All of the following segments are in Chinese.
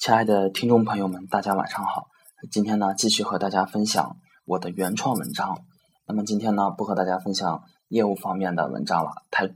亲爱的听众朋友们，大家晚上好。今天呢，继续和大家分享我的原创文章。那么今天呢，不和大家分享业务方面的文章了，太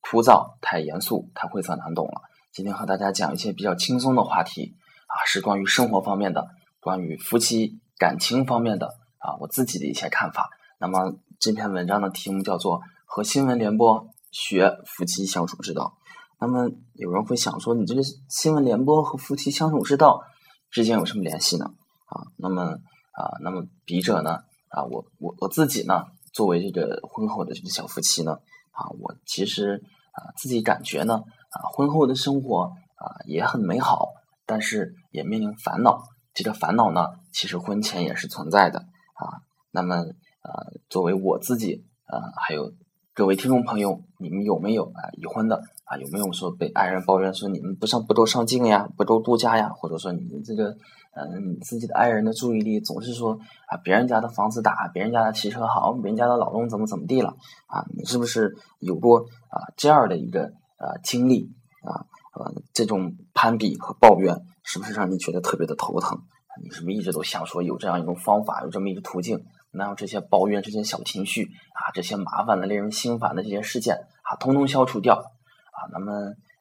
枯燥、太严肃、太晦涩难懂了。今天和大家讲一些比较轻松的话题啊，是关于生活方面的，关于夫妻感情方面的啊，我自己的一些看法。那么这篇文章的题目叫做《和新闻联播学夫妻相处之道》。那么有人会想说，你这个新闻联播和夫妻相处之道之间有什么联系呢？啊，那么啊，那么笔者呢？啊，我我我自己呢，作为这个婚后的这个小夫妻呢，啊，我其实啊自己感觉呢，啊，婚后的生活啊也很美好，但是也面临烦恼。这个烦恼呢，其实婚前也是存在的啊。那么呃，作为我自己啊，还有各位听众朋友，你们有没有啊已婚的？啊，有没有说被爱人抱怨说你们不上不都上镜呀，不都度假呀？或者说你们这个，嗯，你自己的爱人的注意力总是说啊，别人家的房子大，别人家的汽车好，别人家的老公怎么怎么地了？啊，你是不是有过啊这样的一个啊经历啊？呃，这种攀比和抱怨是不是让你觉得特别的头疼？你是不是一直都想说有这样一种方法，有这么一个途径，能让这些抱怨、这些小情绪啊，这些麻烦的、令人心烦的这些事件啊，通通消除掉？啊，那么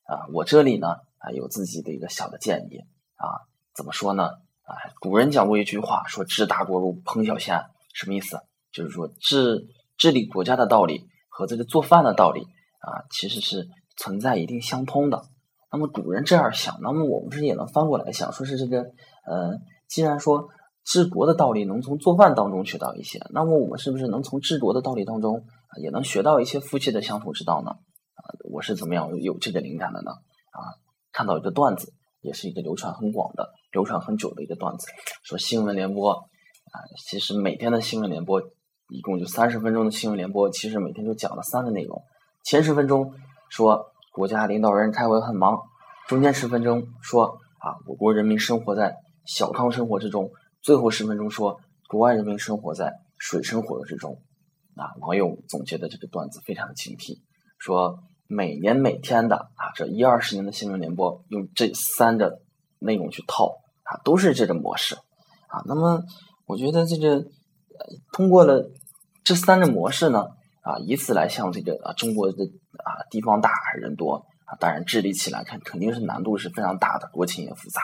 啊，我这里呢啊有自己的一个小的建议啊，怎么说呢？啊，古人讲过一句话，说治大国如烹小鲜，什么意思？就是说治治理国家的道理和这个做饭的道理啊，其实是存在一定相通的。那么古人这样想，那么我们是也能翻过来想，说是这个呃，既然说治国的道理能从做饭当中学到一些，那么我们是不是能从治国的道理当中也能学到一些夫妻的相处之道呢？啊我是怎么样有这个灵感的呢？啊，看到一个段子，也是一个流传很广的、流传很久的一个段子，说新闻联播啊，其实每天的新闻联播一共就三十分钟的新闻联播，其实每天就讲了三个内容。前十分钟说国家领导人开会很忙，中间十分钟说啊我国人民生活在小康生活之中，最后十分钟说国外人民生活在水深火热之中。啊，网友总结的这个段子非常的精辟，说。每年每天的啊，这一二十年的新闻联播，用这三个内容去套啊，都是这个模式啊。那么，我觉得这个呃通过了这三个模式呢啊，以此来向这个啊中国的啊地方大人多啊，当然治理起来看肯定是难度是非常大的，国情也复杂。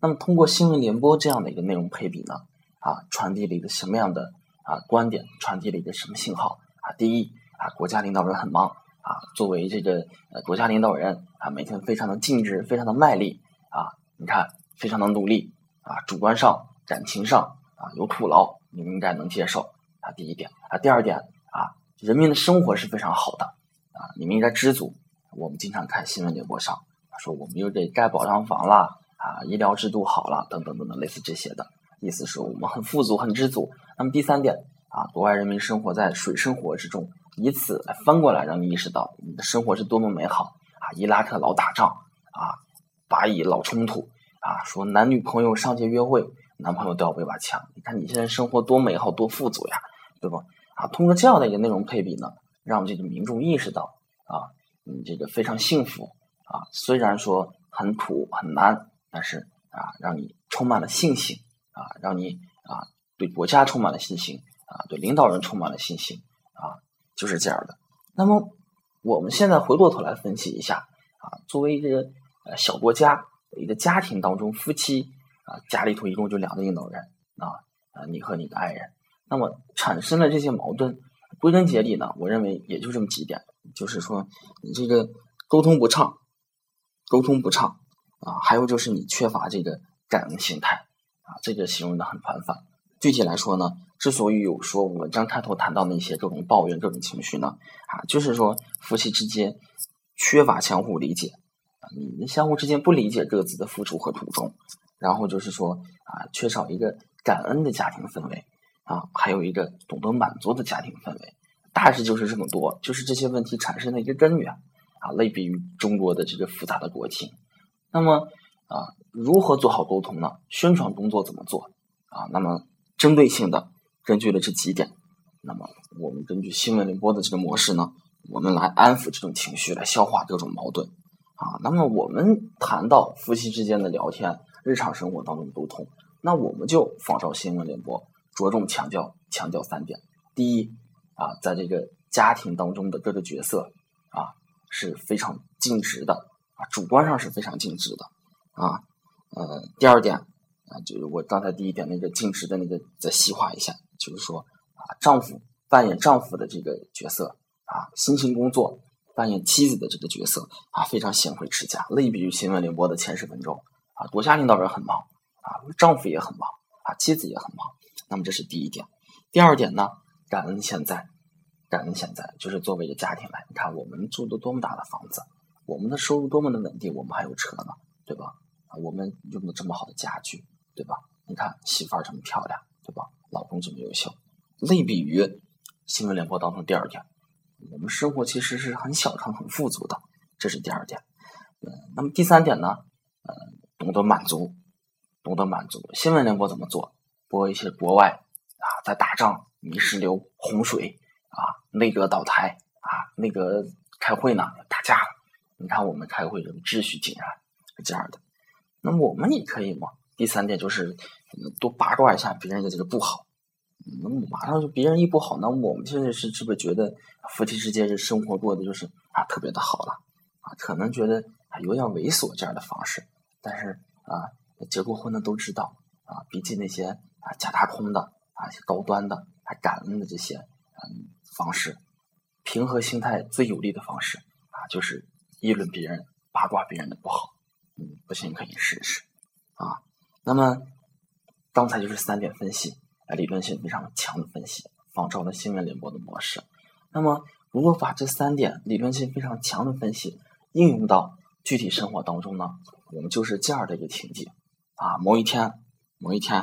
那么，通过新闻联播这样的一个内容配比呢啊，传递了一个什么样的啊观点？传递了一个什么信号啊？第一啊，国家领导人很忙。啊，作为这个呃国家领导人啊，每天非常的尽职，非常的卖力啊，你看非常的努力啊，主观上、感情上啊有苦劳，你们应该能接受啊。第一点啊，第二点啊，人民的生活是非常好的啊，你们应该知足。我们经常看新闻联播上说我们又得盖保障房了啊，医疗制度好了等等等等类似这些的意思是我们很富足、很知足。那么第三点啊，国外人民生活在水深火热之中。以此来翻过来，让你意识到你的生活是多么美好啊！伊拉克老打仗啊，巴以老冲突啊，说男女朋友上街约会，男朋友都要背把枪。你看你现在生活多美好，多富足呀，对吧？啊，通过这样的一个内容配比呢，让这个民众意识到啊，你这个非常幸福啊。虽然说很苦很难，但是啊，让你充满了信心啊，让你啊对国家充满了信心啊，对领导人充满了信心啊。就是这样的。那么，我们现在回过头来分析一下啊，作为一个呃小国家一个家庭当中，夫妻啊，家里头一共就两个领导人啊，啊，你和你的爱人，那么产生了这些矛盾，归根结底呢，我认为也就这么几点，就是说你这个沟通不畅，沟通不畅啊，还有就是你缺乏这个感恩心态啊，这个形容的很宽泛。具体来说呢？之所以有说文章开头谈到那些各种抱怨、各种情绪呢，啊，就是说夫妻之间缺乏相互理解，啊，你们相互之间不理解各自的付出和苦衷，然后就是说啊，缺少一个感恩的家庭氛围，啊，还有一个懂得满足的家庭氛围，大致就是这么多，就是这些问题产生的一个根源，啊，类比于中国的这个复杂的国情。那么啊，如何做好沟通呢？宣传工作怎么做？啊，那么针对性的。根据了这几点，那么我们根据新闻联播的这个模式呢，我们来安抚这种情绪，来消化各种矛盾啊。那么我们谈到夫妻之间的聊天，日常生活当中的沟通。那我们就仿照新闻联播，着重强调强调三点：第一啊，在这个家庭当中的各个角色啊是非常尽职的啊，主观上是非常尽职的啊。呃，第二点啊，就是我刚才第一点那个尽职的那个再细化一下，就是说啊，丈夫扮演丈夫的这个角色啊，辛勤工作。扮演妻子的这个角色啊，非常贤惠持家，类比于新闻联播的前十分钟啊，国家领导人很忙啊，丈夫也很忙啊，妻子也很忙。那么这是第一点。第二点呢，感恩现在，感恩现在，就是作为一个家庭来，你看我们住的多么大的房子，我们的收入多么的稳定，我们还有车呢，对吧？啊，我们用的这么好的家具，对吧？你看媳妇儿这么漂亮，对吧？老公这么优秀，类比于新闻联播当中第二点。我们生活其实是很小康、很富足的，这是第二点。嗯，那么第三点呢？呃，懂得满足，懂得满足。新闻联播怎么做？播一些国外啊，在打仗、泥石流、洪水啊，内阁倒台啊，那个开会呢打架了。你看我们开会这个秩序井然，是这样的。那我们也可以嘛？第三点就是多八卦一下别人的这个不好。那么马上就别人一不好，那我们现在是是不是觉得夫妻之间这生活过的就是啊特别的好了啊？可能觉得有点猥琐这样的方式，但是啊结过婚的都知道啊，比起那些啊假大空的啊高端的啊感恩的这些嗯方式，平和心态最有利的方式啊就是议论别人、八卦别人的不好。嗯，不信可以试试啊。那么刚才就是三点分析。啊理论性非常强的分析，仿照了新闻联播的模式。那么，如果把这三点理论性非常强的分析应用到具体生活当中呢？我们就是这样的一个情景啊，某一天，某一天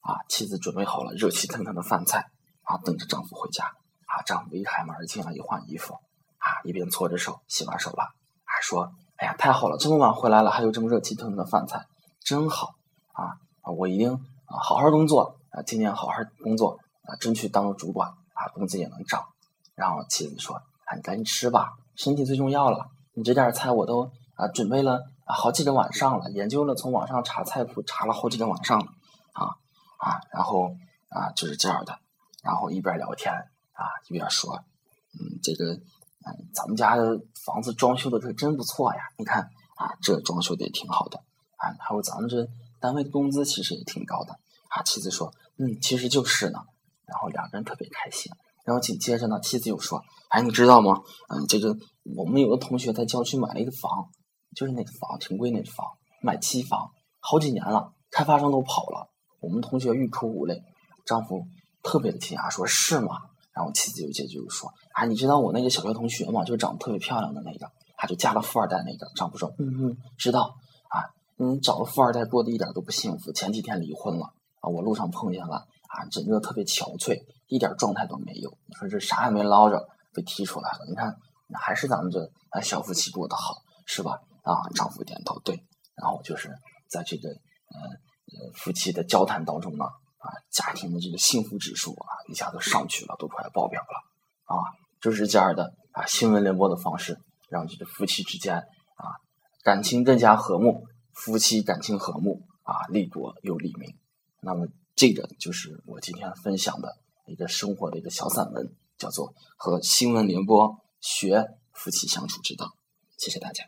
啊，妻子准备好了热气腾腾的饭菜啊，等着丈夫回家啊，丈夫一开门进来一换衣服啊，一边搓着手洗完手了，说：“哎呀，太好了，这么晚回来了，还有这么热气腾腾的饭菜，真好啊！我一定啊好好工作。”啊，今年好好工作啊，争取当个主管啊，工资也能涨。然后妻子说：“啊，你赶紧吃吧，身体最重要了。你这点菜我都啊准备了好几个晚上了，研究了，从网上查菜谱查了好几个晚上了啊啊。然后啊就是这样的，然后一边聊天啊一边说：嗯，这个嗯咱们家的房子装修的可真不错呀，你看啊这装修的也挺好的啊，还有咱们这单位工资其实也挺高的。”啊，妻子说：“嗯，其实就是呢。”然后两个人特别开心。然后紧接着呢，妻子又说：“哎，你知道吗？嗯，这个我们有个同学在郊区买了一个房，就是那个房挺贵，那个房买期房好几年了，开发商都跑了。我们同学欲哭无泪，丈夫特别的惊讶，说是吗？然后妻子就接着就说：啊，你知道我那个小学同学吗？就长得特别漂亮的那个，他就嫁了富二代那个。丈夫说：嗯嗯，知道。啊，嗯，找了富二代过得一点都不幸福，前几天离婚了。”啊，我路上碰见了啊，整个特别憔悴，一点状态都没有。你说这啥也没捞着，被踢出来了。你看，还是咱们这啊小夫妻过得好，是吧？啊，丈夫点头对。然后就是在这个呃呃夫妻的交谈当中呢，啊，家庭的这个幸福指数啊一下子上去了，都快爆表了。啊，就是这样的啊新闻联播的方式，让这个夫妻之间啊感情更加和睦，夫妻感情和睦啊，利国又利民。那么，这个就是我今天分享的一个生活的一个小散文，叫做《和新闻联播学夫妻相处之道》。谢谢大家。